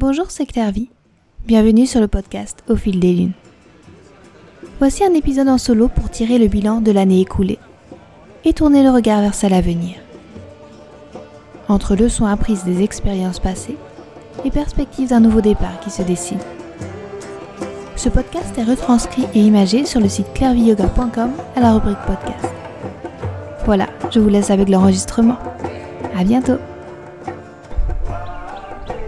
Bonjour, c'est Claire. Bienvenue sur le podcast Au fil des lunes. Voici un épisode en solo pour tirer le bilan de l'année écoulée et tourner le regard vers celle à venir. Entre leçons apprises des expériences passées et perspectives d'un nouveau départ qui se dessine. Ce podcast est retranscrit et imagé sur le site clairviyoga.com à la rubrique podcast. Voilà, je vous laisse avec l'enregistrement. À bientôt!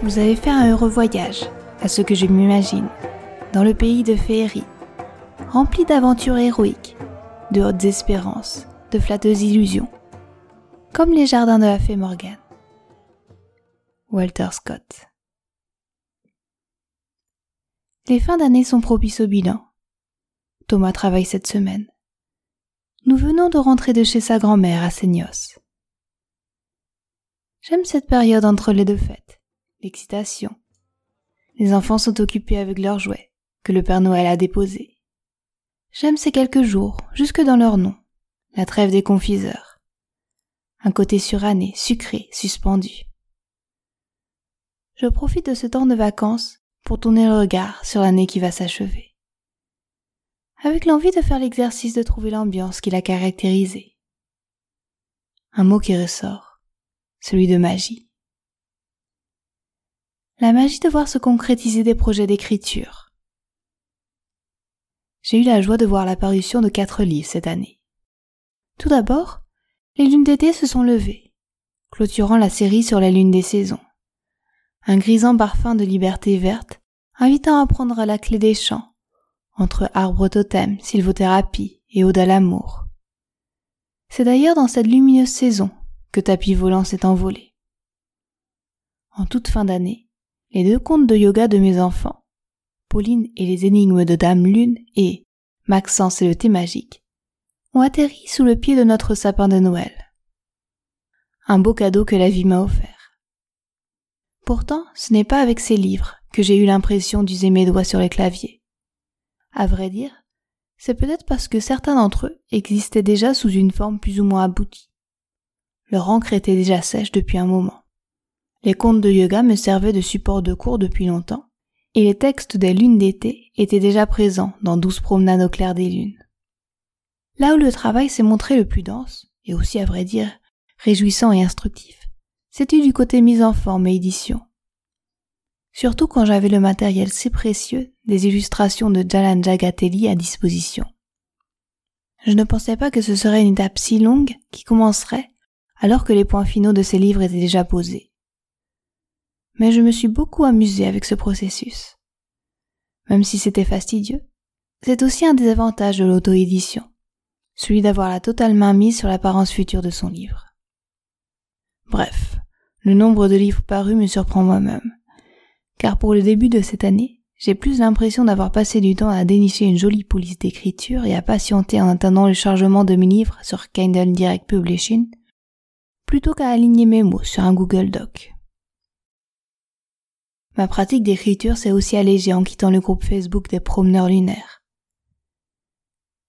Vous avez fait un heureux voyage, à ce que je m'imagine, dans le pays de féerie, rempli d'aventures héroïques, de hautes espérances, de flatteuses illusions, comme les jardins de la fée Morgane. Walter Scott. Les fins d'année sont propices au bilan. Thomas travaille cette semaine. Nous venons de rentrer de chez sa grand-mère à Seignos. J'aime cette période entre les deux fêtes l'excitation. Les enfants sont occupés avec leurs jouets, que le Père Noël a déposés. J'aime ces quelques jours, jusque dans leur nom, la trêve des confiseurs. Un côté suranné, sucré, suspendu. Je profite de ce temps de vacances pour tourner le regard sur l'année qui va s'achever. Avec l'envie de faire l'exercice de trouver l'ambiance qui l'a caractérisée. Un mot qui ressort, celui de magie la magie de voir se concrétiser des projets d'écriture. J'ai eu la joie de voir l'apparition de quatre livres cette année. Tout d'abord, les lunes d'été se sont levées, clôturant la série sur la lune des saisons. Un grisant parfum de liberté verte, invitant à prendre la clé des champs, entre arbres totem, sylvothérapie et ode à l'amour. C'est d'ailleurs dans cette lumineuse saison que Tapis Volant s'est envolé. En toute fin d'année, les deux contes de yoga de mes enfants, Pauline et les énigmes de Dame Lune et Maxence et le thé magique, ont atterri sous le pied de notre sapin de Noël. Un beau cadeau que la vie m'a offert. Pourtant, ce n'est pas avec ces livres que j'ai eu l'impression d'user mes doigts sur les claviers. À vrai dire, c'est peut-être parce que certains d'entre eux existaient déjà sous une forme plus ou moins aboutie. Leur encre était déjà sèche depuis un moment. Les contes de yoga me servaient de support de cours depuis longtemps, et les textes des lunes d'été étaient déjà présents dans douze promenades au clair des lunes. Là où le travail s'est montré le plus dense, et aussi à vrai dire réjouissant et instructif, c'était du côté mise en forme et édition. Surtout quand j'avais le matériel si précieux des illustrations de Jalan Jagatelli à disposition. Je ne pensais pas que ce serait une étape si longue qui commencerait alors que les points finaux de ces livres étaient déjà posés mais je me suis beaucoup amusée avec ce processus. Même si c'était fastidieux, c'est aussi un des avantages de l'auto-édition, celui d'avoir la totale main mise sur l'apparence future de son livre. Bref, le nombre de livres parus me surprend moi-même, car pour le début de cette année, j'ai plus l'impression d'avoir passé du temps à dénicher une jolie police d'écriture et à patienter en attendant le chargement de mes livres sur Kindle Direct Publishing, plutôt qu'à aligner mes mots sur un Google Doc. Ma pratique d'écriture s'est aussi allégée en quittant le groupe Facebook des promeneurs lunaires.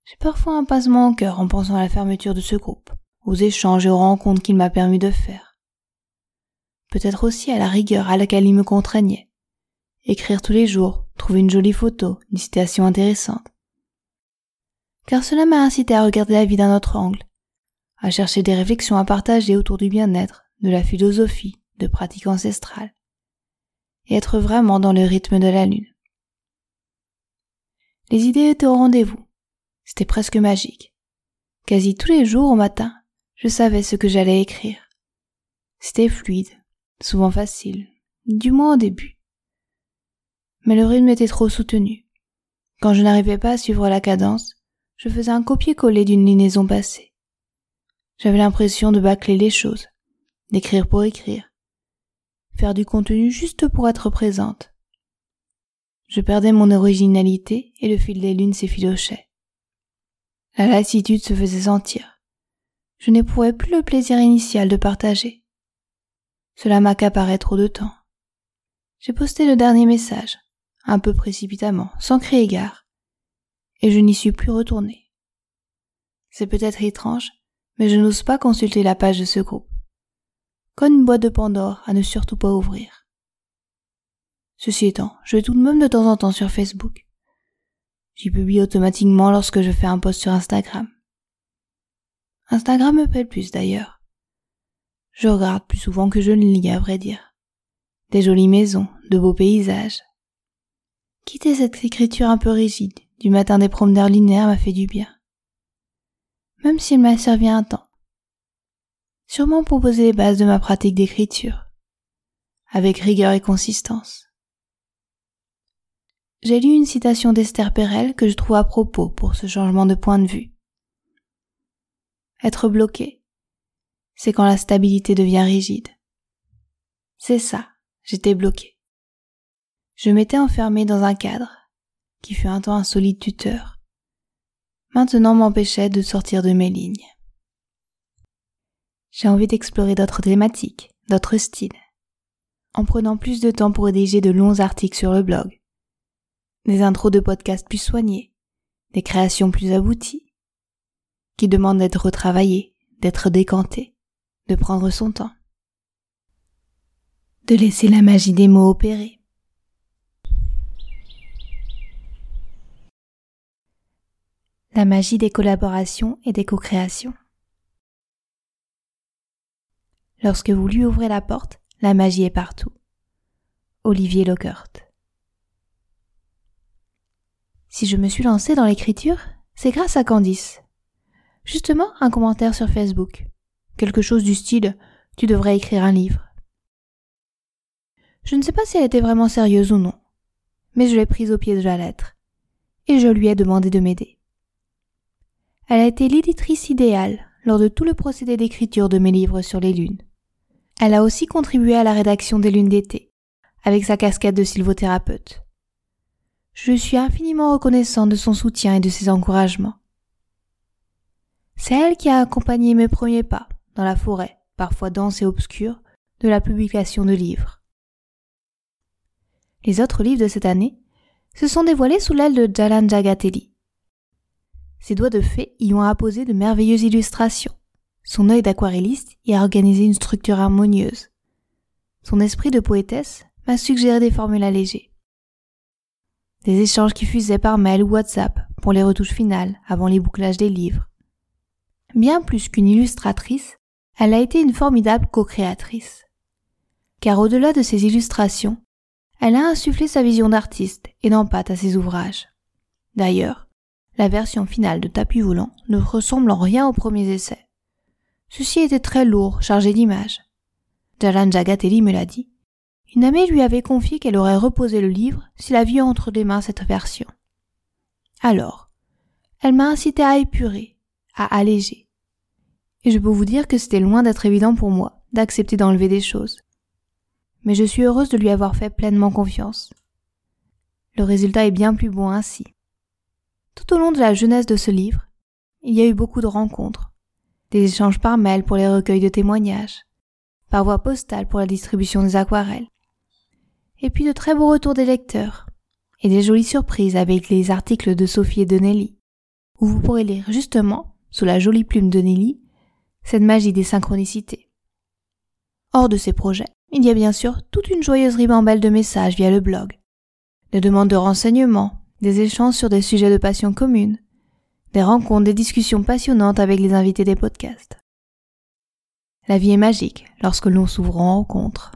J'ai parfois un passement au cœur en pensant à la fermeture de ce groupe, aux échanges et aux rencontres qu'il m'a permis de faire. Peut-être aussi à la rigueur à laquelle il me contraignait. Écrire tous les jours, trouver une jolie photo, une citation intéressante. Car cela m'a incité à regarder la vie d'un autre angle, à chercher des réflexions à partager autour du bien-être, de la philosophie, de pratiques ancestrales et être vraiment dans le rythme de la lune. Les idées étaient au rendez-vous. C'était presque magique. Quasi tous les jours au matin, je savais ce que j'allais écrire. C'était fluide, souvent facile, du moins au début. Mais le rythme était trop soutenu. Quand je n'arrivais pas à suivre la cadence, je faisais un copier-coller d'une liaison passée. J'avais l'impression de bâcler les choses, d'écrire pour écrire, faire du contenu juste pour être présente. Je perdais mon originalité et le fil des lunes s'effilochait. La lassitude se faisait sentir. Je n'éprouvais plus le plaisir initial de partager. Cela m'accaparait trop de temps. J'ai posté le dernier message, un peu précipitamment, sans crier gare, et je n'y suis plus retourné. C'est peut-être étrange, mais je n'ose pas consulter la page de ce groupe comme une boîte de Pandore à ne surtout pas ouvrir. Ceci étant, je vais tout de même de temps en temps sur Facebook. J'y publie automatiquement lorsque je fais un post sur Instagram. Instagram me plaît plus d'ailleurs. Je regarde plus souvent que je ne lis à vrai dire. Des jolies maisons, de beaux paysages. Quitter cette écriture un peu rigide du matin des promeneurs linéaires m'a fait du bien. Même s'il m'a servi un temps. Sûrement pour poser les bases de ma pratique d'écriture. Avec rigueur et consistance. J'ai lu une citation d'Esther Perel que je trouve à propos pour ce changement de point de vue. Être bloqué, c'est quand la stabilité devient rigide. C'est ça, j'étais bloqué. Je m'étais enfermé dans un cadre, qui fut un temps un solide tuteur, maintenant m'empêchait de sortir de mes lignes. J'ai envie d'explorer d'autres thématiques, d'autres styles, en prenant plus de temps pour rédiger de longs articles sur le blog, des intros de podcasts plus soignés, des créations plus abouties, qui demandent d'être retravaillées, d'être décantées, de prendre son temps, de laisser la magie des mots opérer. La magie des collaborations et des co-créations. Lorsque vous lui ouvrez la porte, la magie est partout. Olivier Lockert. Si je me suis lancée dans l'écriture, c'est grâce à Candice. Justement, un commentaire sur Facebook. Quelque chose du style Tu devrais écrire un livre. Je ne sais pas si elle était vraiment sérieuse ou non, mais je l'ai prise au pied de la lettre, et je lui ai demandé de m'aider. Elle a été l'éditrice idéale lors de tout le procédé d'écriture de mes livres sur les lunes. Elle a aussi contribué à la rédaction des lunes d'été, avec sa casquette de sylvothérapeute. Je suis infiniment reconnaissant de son soutien et de ses encouragements. C'est elle qui a accompagné mes premiers pas dans la forêt, parfois dense et obscure, de la publication de livres. Les autres livres de cette année se sont dévoilés sous l'aile de Jalan Jagatelli. Ses doigts de fée y ont apposé de merveilleuses illustrations. Son œil d'aquarelliste y a organisé une structure harmonieuse. Son esprit de poétesse m'a suggéré des formules allégées des échanges qui fusaient par mail ou WhatsApp pour les retouches finales avant les bouclages des livres. Bien plus qu'une illustratrice, elle a été une formidable co-créatrice. Car au-delà de ses illustrations, elle a insufflé sa vision d'artiste et d'empâte à ses ouvrages. D'ailleurs, la version finale de Tapis volant ne ressemble en rien aux premiers essais. Ceci était très lourd, chargé d'images. Jalan Jagatelli me l'a dit. Une amie lui avait confié qu'elle aurait reposé le livre s'il avait entre les mains cette version. Alors, elle m'a incité à épurer, à alléger. Et je peux vous dire que c'était loin d'être évident pour moi d'accepter d'enlever des choses. Mais je suis heureuse de lui avoir fait pleinement confiance. Le résultat est bien plus bon ainsi. Tout au long de la jeunesse de ce livre, il y a eu beaucoup de rencontres, des échanges par mail pour les recueils de témoignages, par voie postale pour la distribution des aquarelles, et puis de très beaux retours des lecteurs, et des jolies surprises avec les articles de Sophie et de Nelly, où vous pourrez lire justement, sous la jolie plume de Nelly, cette magie des synchronicités. Hors de ces projets, il y a bien sûr toute une joyeuse ribambelle de messages via le blog, des demandes de renseignements, des échanges sur des sujets de passion commune, des rencontres, des discussions passionnantes avec les invités des podcasts. La vie est magique lorsque l'on s'ouvre en rencontre.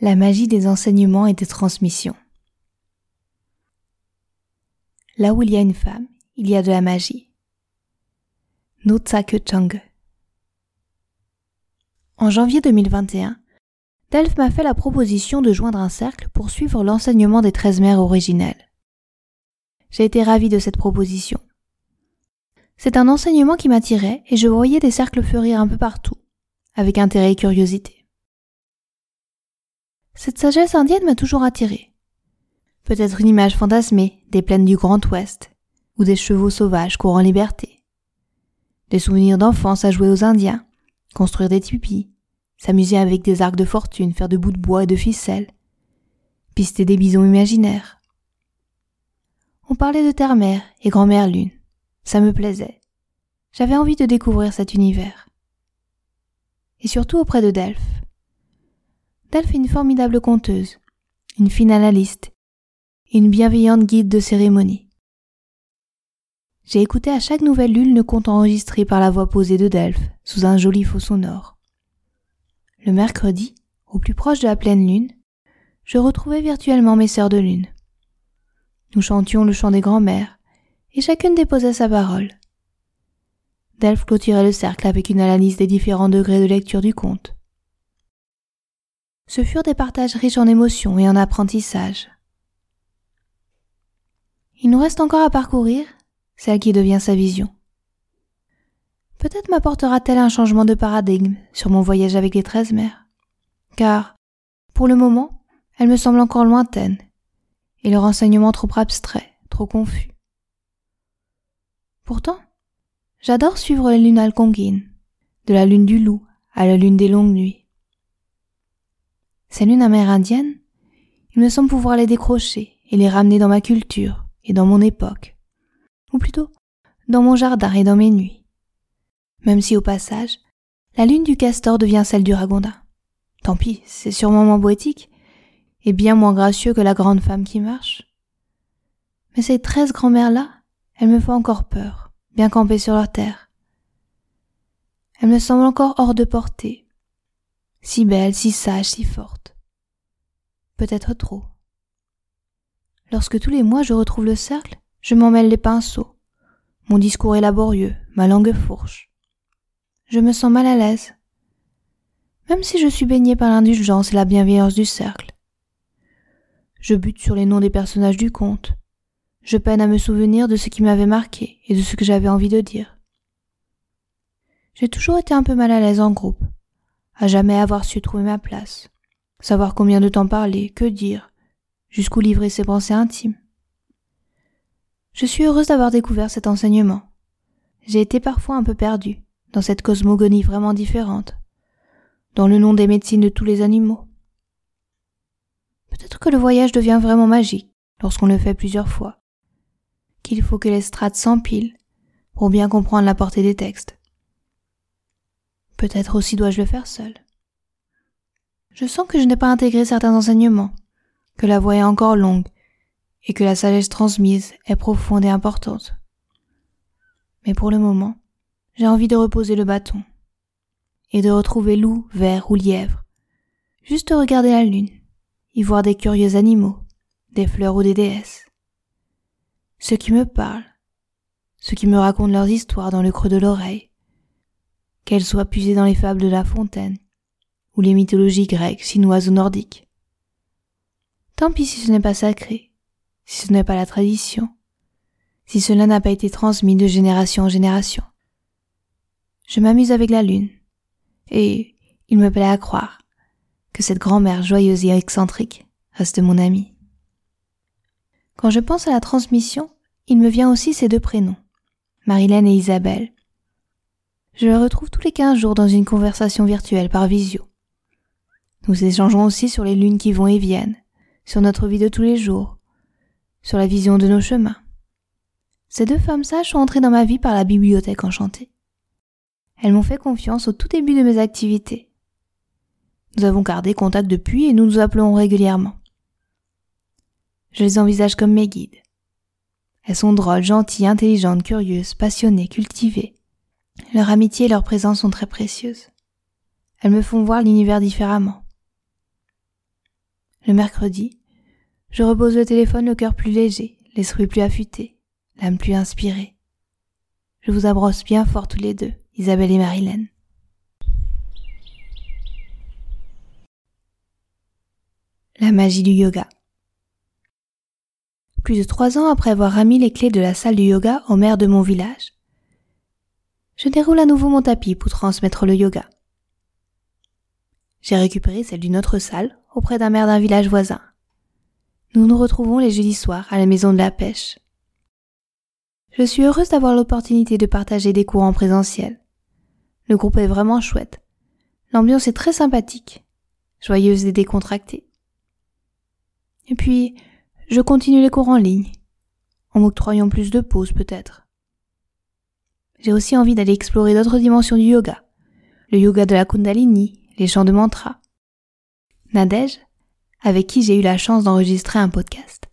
la magie des enseignements et des transmissions. Là où il y a une femme, il y a de la magie. Notsake Chang. En janvier 2021, Delph m'a fait la proposition de joindre un cercle pour suivre l'enseignement des treize mères originelles. J'ai été ravie de cette proposition. C'est un enseignement qui m'attirait et je voyais des cercles fleurir un peu partout, avec intérêt et curiosité. Cette sagesse indienne m'a toujours attirée. Peut-être une image fantasmée des plaines du Grand Ouest, ou des chevaux sauvages courant liberté. Des souvenirs d'enfance à jouer aux Indiens, construire des tipis, s'amuser avec des arcs de fortune, faire de bouts de bois et de ficelles, pister des bisons imaginaires. On parlait de terre-mère et grand-mère lune. Ça me plaisait. J'avais envie de découvrir cet univers. et surtout auprès de Delphes. Delphes est une formidable conteuse, une fine analyste, une bienveillante guide de cérémonie. J'ai écouté à chaque nouvelle lune le conte enregistré par la voix posée de Delphes sous un joli faux sonore. Le mercredi, au plus proche de la pleine lune, je retrouvais virtuellement mes sœurs de lune. Nous chantions le chant des grands-mères, et chacune déposait sa parole. Delphes clôturait le cercle avec une analyse des différents degrés de lecture du conte. Ce furent des partages riches en émotions et en apprentissages. Il nous reste encore à parcourir celle qui devient sa vision. Peut-être m'apportera-t-elle un changement de paradigme sur mon voyage avec les treize mères, car, pour le moment, elle me semble encore lointaine, et le renseignement trop abstrait, trop confus. Pourtant, j'adore suivre les lunes alconguines, de la lune du loup à la lune des longues nuits. Ces lunes amérindiennes, il me semble pouvoir les décrocher et les ramener dans ma culture et dans mon époque ou plutôt dans mon jardin et dans mes nuits. Même si au passage, la lune du castor devient celle du ragondin. Tant pis, c'est sûrement moins poétique, et bien moins gracieux que la grande femme qui marche. Mais ces treize grand-mères-là, elles me font encore peur, bien campées sur leur terre. Elles me semblent encore hors de portée, si belles, si sages, si fortes. Peut-être trop. Lorsque tous les mois je retrouve le cercle, je m'en mêle les pinceaux. Mon discours est laborieux, ma langue fourche. Je me sens mal à l'aise. Même si je suis baigné par l'indulgence et la bienveillance du cercle. Je bute sur les noms des personnages du conte. Je peine à me souvenir de ce qui m'avait marqué et de ce que j'avais envie de dire. J'ai toujours été un peu mal à l'aise en groupe, à jamais avoir su trouver ma place, savoir combien de temps parler, que dire, jusqu'où livrer ses pensées intimes. Je suis heureuse d'avoir découvert cet enseignement. J'ai été parfois un peu perdue dans cette cosmogonie vraiment différente, dans le nom des médecines de tous les animaux. Peut-être que le voyage devient vraiment magique lorsqu'on le fait plusieurs fois, qu'il faut que les strates s'empilent pour bien comprendre la portée des textes. Peut-être aussi dois-je le faire seul. Je sens que je n'ai pas intégré certains enseignements, que la voie est encore longue et que la sagesse transmise est profonde et importante. Mais pour le moment, j'ai envie de reposer le bâton et de retrouver loup, ver ou lièvre, juste regarder la lune, y voir des curieux animaux, des fleurs ou des déesses. Ceux qui me parlent, ceux qui me racontent leurs histoires dans le creux de l'oreille, qu'elles soient puisées dans les fables de La Fontaine ou les mythologies grecques, chinoises ou nordiques. Tant pis si ce n'est pas sacré, si ce n'est pas la tradition, si cela n'a pas été transmis de génération en génération. Je m'amuse avec la lune, et il me plaît à croire que cette grand-mère joyeuse et excentrique reste mon amie. Quand je pense à la transmission, il me vient aussi ces deux prénoms, Marilène et Isabelle. Je les retrouve tous les quinze jours dans une conversation virtuelle par visio. Nous échangeons aussi sur les lunes qui vont et viennent, sur notre vie de tous les jours, sur la vision de nos chemins. Ces deux femmes sages sont entrées dans ma vie par la bibliothèque enchantée. Elles m'ont fait confiance au tout début de mes activités. Nous avons gardé contact depuis et nous nous appelons régulièrement. Je les envisage comme mes guides. Elles sont drôles, gentilles, intelligentes, curieuses, passionnées, cultivées. Leur amitié et leur présence sont très précieuses. Elles me font voir l'univers différemment. Le mercredi, je repose le téléphone le cœur plus léger, l'esprit plus affûté, l'âme plus inspirée. Je vous abrosse bien fort tous les deux, Isabelle et Marilène. La magie du yoga. Plus de trois ans après avoir remis les clés de la salle du yoga au maire de mon village, je déroule à nouveau mon tapis pour transmettre le yoga. J'ai récupéré celle d'une autre salle auprès d'un maire d'un village voisin nous nous retrouvons les jeudis soirs à la maison de la pêche. Je suis heureuse d'avoir l'opportunité de partager des cours en présentiel. Le groupe est vraiment chouette. L'ambiance est très sympathique, joyeuse et décontractée. Et puis, je continue les cours en ligne, en m'octroyant plus de pauses peut-être. J'ai aussi envie d'aller explorer d'autres dimensions du yoga, le yoga de la Kundalini, les chants de mantra. Nadège, avec qui j'ai eu la chance d'enregistrer un podcast,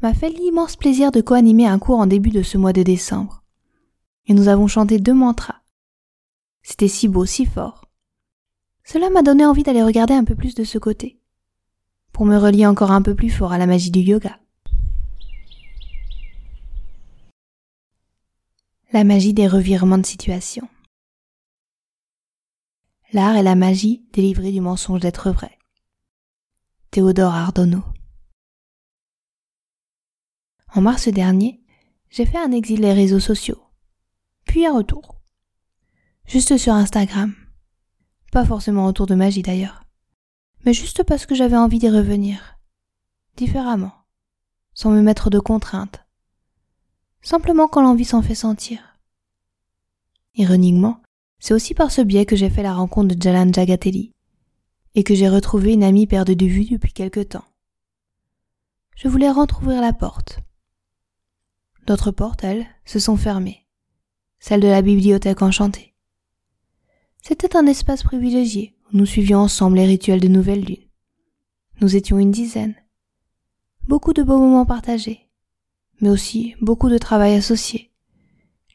m'a fait l'immense plaisir de co-animer un cours en début de ce mois de décembre. Et nous avons chanté deux mantras. C'était si beau, si fort. Cela m'a donné envie d'aller regarder un peu plus de ce côté, pour me relier encore un peu plus fort à la magie du yoga. La magie des revirements de situation. L'art et la magie délivrés du mensonge d'être vrai. Théodore Ardonneau. En mars dernier, j'ai fait un exil des réseaux sociaux, puis un retour. Juste sur Instagram. Pas forcément autour de magie d'ailleurs, mais juste parce que j'avais envie d'y revenir. Différemment, sans me mettre de contraintes. Simplement quand l'envie s'en fait sentir. Ironiquement, c'est aussi par ce biais que j'ai fait la rencontre de Jalan Jagatelli, et que j'ai retrouvé une amie perdue de vue depuis quelque temps. Je voulais rentrouvrir la porte. D'autres portes, elles, se sont fermées. Celle de la bibliothèque enchantée. C'était un espace privilégié où nous suivions ensemble les rituels de nouvelle lune. Nous étions une dizaine. Beaucoup de beaux moments partagés, mais aussi beaucoup de travail associé.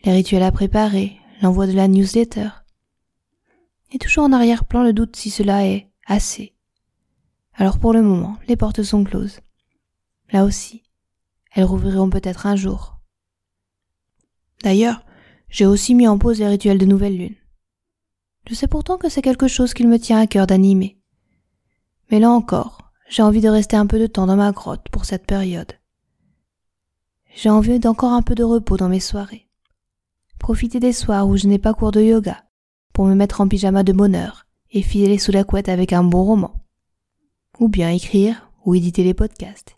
Les rituels à préparer, l'envoi de la newsletter. Et toujours en arrière-plan le doute si cela est Assez. Alors pour le moment, les portes sont closes. Là aussi, elles rouvriront peut-être un jour. D'ailleurs, j'ai aussi mis en pause les rituels de nouvelle lune. Je sais pourtant que c'est quelque chose qu'il me tient à cœur d'animer. Mais là encore, j'ai envie de rester un peu de temps dans ma grotte pour cette période. J'ai envie d'encore un peu de repos dans mes soirées. Profiter des soirs où je n'ai pas cours de yoga, pour me mettre en pyjama de bonheur et filer sous la couette avec un bon roman. Ou bien écrire ou éditer les podcasts.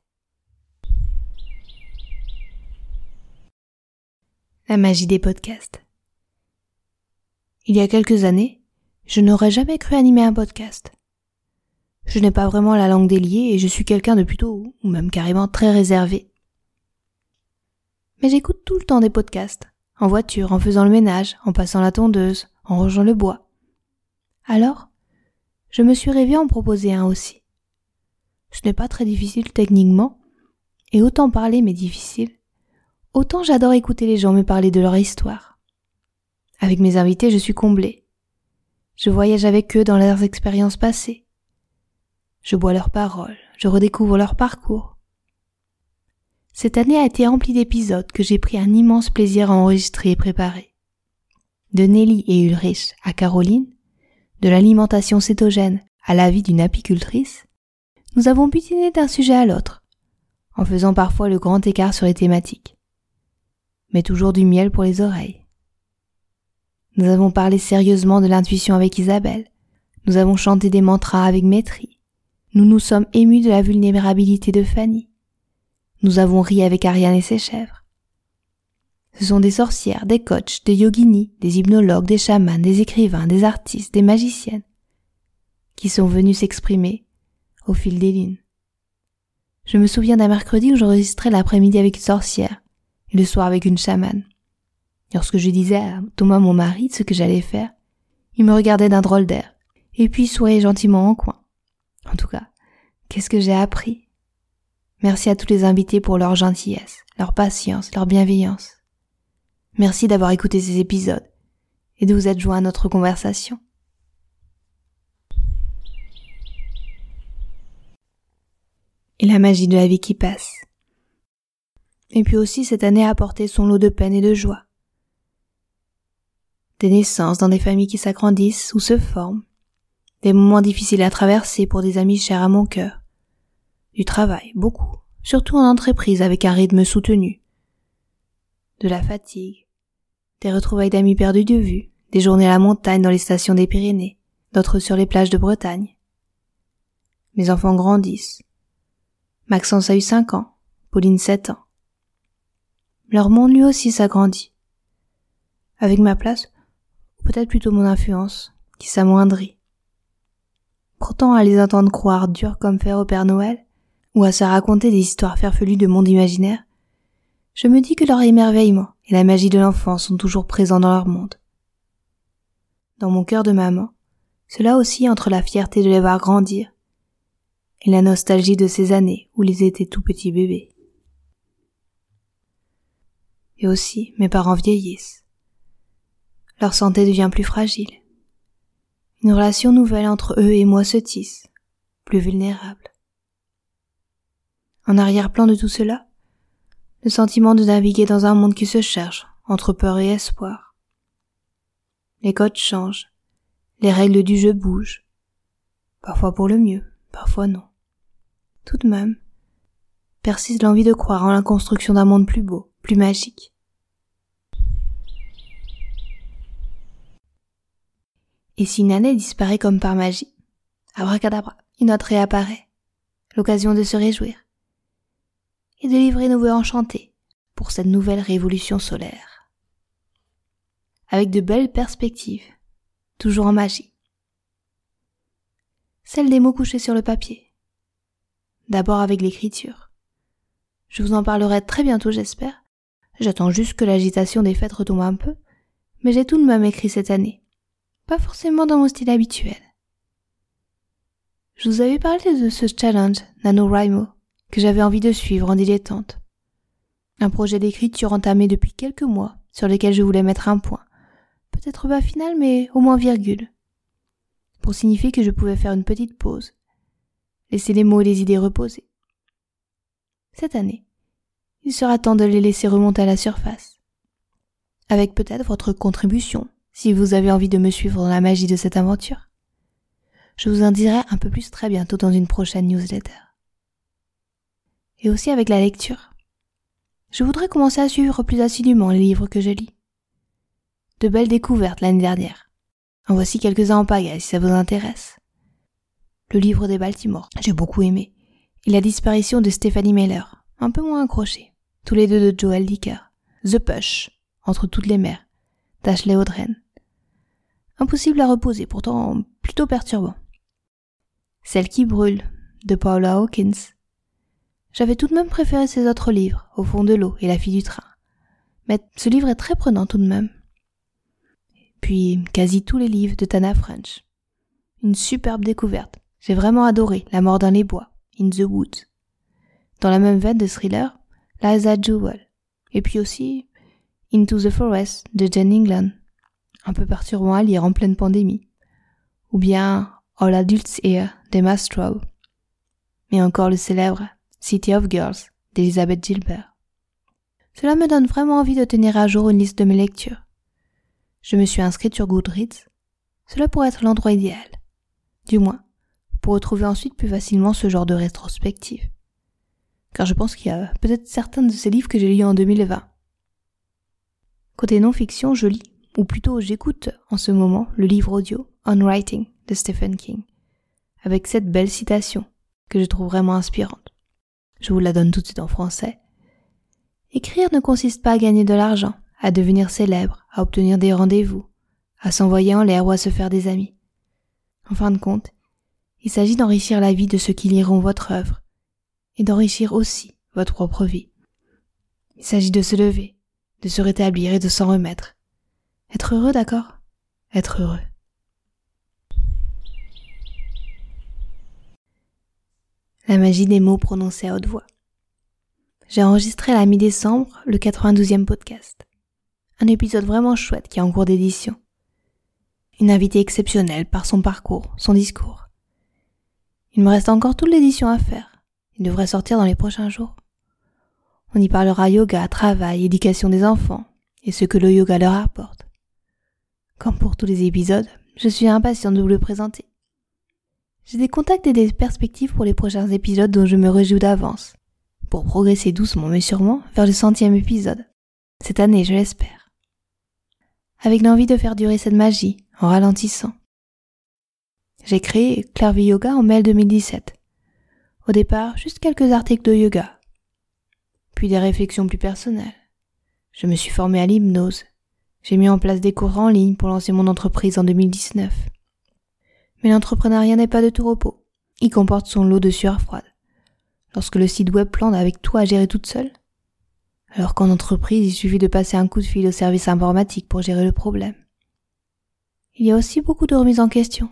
La magie des podcasts. Il y a quelques années, je n'aurais jamais cru animer un podcast. Je n'ai pas vraiment la langue déliée et je suis quelqu'un de plutôt, ou même carrément très réservé. Mais j'écoute tout le temps des podcasts, en voiture, en faisant le ménage, en passant la tondeuse, en rangeant le bois. Alors, je me suis rêvé en proposer un aussi. Ce n'est pas très difficile techniquement, et autant parler mais difficile, autant j'adore écouter les gens me parler de leur histoire. Avec mes invités, je suis comblée. Je voyage avec eux dans leurs expériences passées. Je bois leurs paroles, je redécouvre leur parcours. Cette année a été remplie d'épisodes que j'ai pris un immense plaisir à enregistrer et préparer. De Nelly et Ulrich à Caroline, de l'alimentation cétogène à la vie d'une apicultrice, nous avons butiné d'un sujet à l'autre, en faisant parfois le grand écart sur les thématiques. Mais toujours du miel pour les oreilles. Nous avons parlé sérieusement de l'intuition avec Isabelle. Nous avons chanté des mantras avec Maîtrie. Nous nous sommes émus de la vulnérabilité de Fanny. Nous avons ri avec Ariane et ses chèvres. Ce sont des sorcières, des coachs, des yoginis, des hypnologues, des chamans, des écrivains, des artistes, des magiciennes, qui sont venus s'exprimer au fil des lunes. Je me souviens d'un mercredi où j'enregistrais l'après-midi avec une sorcière et le soir avec une chamane. Lorsque je disais à Thomas mon mari ce que j'allais faire, il me regardait d'un drôle d'air, et puis souriait gentiment en coin. En tout cas, qu'est-ce que j'ai appris? Merci à tous les invités pour leur gentillesse, leur patience, leur bienveillance. Merci d'avoir écouté ces épisodes et de vous être joint à notre conversation. Et la magie de la vie qui passe. Et puis aussi cette année a apporté son lot de peine et de joie. Des naissances dans des familles qui s'agrandissent ou se forment. Des moments difficiles à traverser pour des amis chers à mon cœur. Du travail, beaucoup, surtout en entreprise avec un rythme soutenu de la fatigue, des retrouvailles d'amis perdus de vue, des journées à la montagne dans les stations des Pyrénées, d'autres sur les plages de Bretagne. Mes enfants grandissent. Maxence a eu cinq ans, Pauline sept ans. Leur monde lui aussi s'agrandit. Avec ma place, peut-être plutôt mon influence, qui s'amoindrit. Pourtant, à les entendre croire dur comme fer au Père Noël, ou à se raconter des histoires farfelues de monde imaginaire, je me dis que leur émerveillement et la magie de l'enfant sont toujours présents dans leur monde. Dans mon cœur de maman, Cela aussi entre la fierté de les voir grandir et la nostalgie de ces années où ils étaient tout petits bébés. Et aussi, mes parents vieillissent. Leur santé devient plus fragile. Une relation nouvelle entre eux et moi se tisse, plus vulnérable. En arrière-plan de tout cela, le sentiment de naviguer dans un monde qui se cherche entre peur et espoir. Les codes changent, les règles du jeu bougent, parfois pour le mieux, parfois non. Tout de même, persiste l'envie de croire en la construction d'un monde plus beau, plus magique. Et si une année disparaît comme par magie, abracadabra, une autre réapparaît, l'occasion de se réjouir et de livrer nos voeux enchantés pour cette nouvelle révolution solaire. Avec de belles perspectives, toujours en magie. Celle des mots couchés sur le papier. D'abord avec l'écriture. Je vous en parlerai très bientôt, j'espère. J'attends juste que l'agitation des fêtes retombe un peu, mais j'ai tout de même écrit cette année. Pas forcément dans mon style habituel. Je vous avais parlé de ce challenge NaNoWriMo que j'avais envie de suivre en dilettante. Un projet d'écriture entamé depuis quelques mois sur lequel je voulais mettre un point. Peut-être pas final, mais au moins virgule. Pour signifier que je pouvais faire une petite pause. Laisser les mots et les idées reposer. Cette année, il sera temps de les laisser remonter à la surface. Avec peut-être votre contribution, si vous avez envie de me suivre dans la magie de cette aventure. Je vous en dirai un peu plus très bientôt dans une prochaine newsletter et aussi avec la lecture. Je voudrais commencer à suivre plus assidûment les livres que je lis. De belles découvertes l'année dernière. En voici quelques-uns en pagaille si ça vous intéresse. Le livre des Baltimore, j'ai beaucoup aimé. Et la disparition de Stephanie Miller, un peu moins accroché. Tous les deux de Joel Dicker. The Push, entre toutes les mers, d'Ashley Audren. Impossible à reposer, pourtant plutôt perturbant. Celle qui brûle, de Paula Hawkins, j'avais tout de même préféré ces autres livres, Au fond de l'eau et La fille du train. Mais ce livre est très prenant tout de même. Puis quasi tous les livres de Tana French. Une superbe découverte. J'ai vraiment adoré La mort dans les bois, In the Woods. Dans la même veine de thriller, Liza Jewell. Et puis aussi Into the Forest de Jane England. Un peu perturbant à lire en pleine pandémie. Ou bien All Adults Here d'Emma Straub. Mais encore le célèbre City of Girls d'Elizabeth Gilbert. Cela me donne vraiment envie de tenir à jour une liste de mes lectures. Je me suis inscrite sur Goodreads. Cela pourrait être l'endroit idéal. Du moins, pour retrouver ensuite plus facilement ce genre de rétrospective. Car je pense qu'il y a peut-être certains de ces livres que j'ai lus en 2020. Côté non-fiction, je lis, ou plutôt j'écoute en ce moment, le livre audio On Writing de Stephen King, avec cette belle citation que je trouve vraiment inspirante. Je vous la donne tout de suite en français. Écrire ne consiste pas à gagner de l'argent, à devenir célèbre, à obtenir des rendez-vous, à s'envoyer en l'air ou à se faire des amis. En fin de compte, il s'agit d'enrichir la vie de ceux qui liront votre œuvre, et d'enrichir aussi votre propre vie. Il s'agit de se lever, de se rétablir et de s'en remettre. Être heureux, d'accord? Être heureux. La magie des mots prononcés à haute voix. J'ai enregistré à la mi-décembre le 92e podcast. Un épisode vraiment chouette qui est en cours d'édition. Une invitée exceptionnelle par son parcours, son discours. Il me reste encore toute l'édition à faire. Il devrait sortir dans les prochains jours. On y parlera yoga, travail, éducation des enfants et ce que le yoga leur apporte. Comme pour tous les épisodes, je suis impatient de vous le présenter. J'ai des contacts et des perspectives pour les prochains épisodes dont je me réjouis d'avance, pour progresser doucement mais sûrement vers le centième épisode. Cette année, je l'espère. Avec l'envie de faire durer cette magie en ralentissant. J'ai créé Clairvy Yoga en mai 2017. Au départ, juste quelques articles de yoga. Des réflexions plus personnelles. Je me suis formé à l'hypnose. J'ai mis en place des cours en ligne pour lancer mon entreprise en 2019. Mais l'entrepreneuriat n'est pas de tout repos. Il comporte son lot de sueur froide. Lorsque le site web plante avec tout à gérer toute seule, alors qu'en entreprise, il suffit de passer un coup de fil au service informatique pour gérer le problème. Il y a aussi beaucoup de remises en question,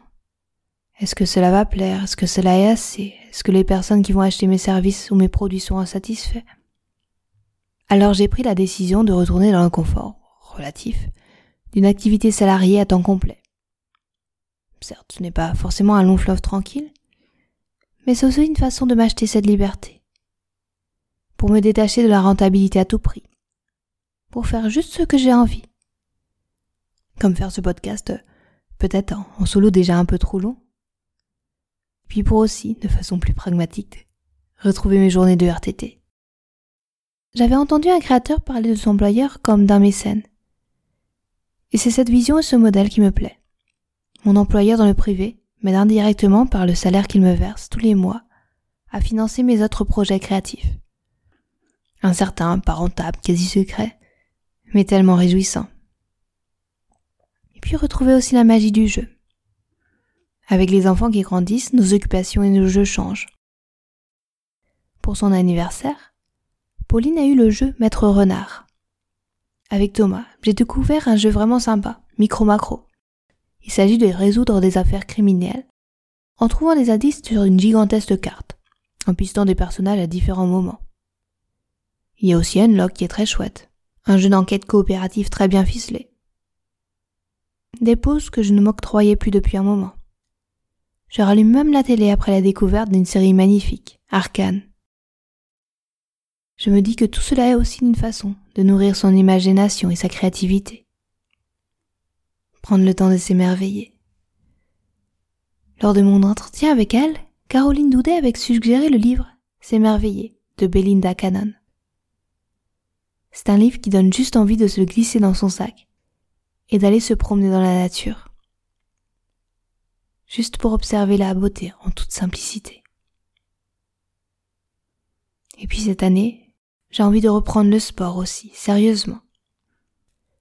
Est-ce que cela va plaire? Est-ce que cela est assez? Est-ce que les personnes qui vont acheter mes services ou mes produits seront insatisfaits? Alors j'ai pris la décision de retourner dans le confort relatif d'une activité salariée à temps complet. Certes, ce n'est pas forcément un long fleuve tranquille, mais c'est aussi une façon de m'acheter cette liberté. Pour me détacher de la rentabilité à tout prix. Pour faire juste ce que j'ai envie. Comme faire ce podcast, peut-être en solo déjà un peu trop long. Puis pour aussi, de façon plus pragmatique, retrouver mes journées de RTT. J'avais entendu un créateur parler de son employeur comme d'un mécène. Et c'est cette vision et ce modèle qui me plaît. Mon employeur dans le privé m'aide indirectement par le salaire qu'il me verse tous les mois à financer mes autres projets créatifs. Un certain, pas rentable, quasi secret, mais tellement réjouissant. Et puis retrouver aussi la magie du jeu. Avec les enfants qui grandissent, nos occupations et nos jeux changent. Pour son anniversaire, Pauline a eu le jeu Maître Renard. Avec Thomas, j'ai découvert un jeu vraiment sympa, micro-macro. Il s'agit de résoudre des affaires criminelles en trouvant des indices sur une gigantesque carte, en pistant des personnages à différents moments. Il y a aussi Unlock qui est très chouette, un jeu d'enquête coopératif très bien ficelé. Des pauses que je ne m'octroyais plus depuis un moment. Je rallume même la télé après la découverte d'une série magnifique, Arcane. Je me dis que tout cela est aussi une façon de nourrir son imagination et sa créativité. Prendre le temps de s'émerveiller. Lors de mon entretien avec elle, Caroline Doudet avait suggéré le livre S'émerveiller de Belinda Cannon. C'est un livre qui donne juste envie de se glisser dans son sac et d'aller se promener dans la nature. Juste pour observer la beauté en toute simplicité. Et puis cette année, j'ai envie de reprendre le sport aussi, sérieusement.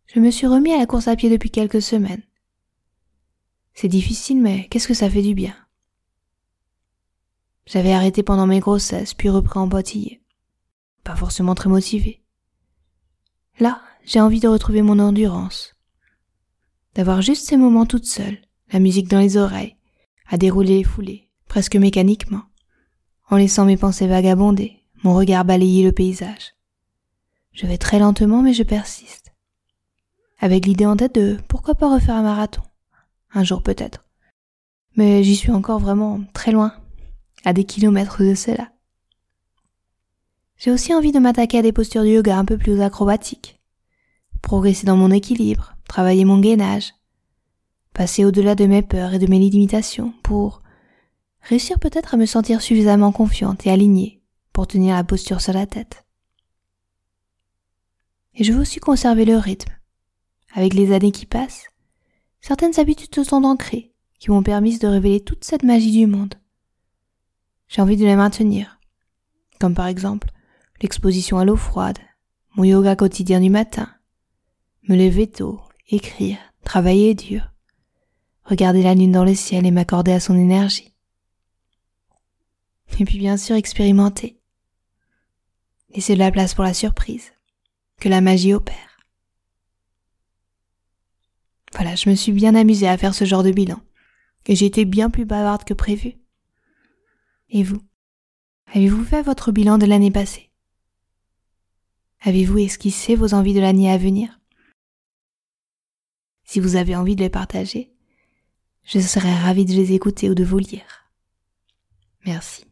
Je me suis remis à la course à pied depuis quelques semaines. C'est difficile, mais qu'est-ce que ça fait du bien? J'avais arrêté pendant mes grossesses, puis repris en boitiller. Pas forcément très motivé. Là, j'ai envie de retrouver mon endurance. D'avoir juste ces moments toute seule, la musique dans les oreilles, à dérouler les foulées, presque mécaniquement, en laissant mes pensées vagabonder, mon regard balayait le paysage. Je vais très lentement, mais je persiste. Avec l'idée en tête de pourquoi pas refaire un marathon. Un jour peut-être. Mais j'y suis encore vraiment très loin, à des kilomètres de cela. J'ai aussi envie de m'attaquer à des postures de yoga un peu plus acrobatiques. Progresser dans mon équilibre, travailler mon gainage, passer au-delà de mes peurs et de mes limitations pour réussir peut-être à me sentir suffisamment confiante et alignée pour tenir la posture sur la tête. Et je veux aussi conserver le rythme. Avec les années qui passent, certaines habitudes se sont ancrées, qui m'ont permis de révéler toute cette magie du monde. J'ai envie de les maintenir, comme par exemple l'exposition à l'eau froide, mon yoga quotidien du matin, me lever tôt, écrire, travailler dur, regarder la lune dans le ciel et m'accorder à son énergie. Et puis bien sûr expérimenter, Laissez de la place pour la surprise, que la magie opère. Voilà, je me suis bien amusée à faire ce genre de bilan, et j'ai été bien plus bavarde que prévu. Et vous? Avez-vous fait votre bilan de l'année passée? Avez-vous esquissé vos envies de l'année à venir? Si vous avez envie de les partager, je serais ravie de les écouter ou de vous lire. Merci.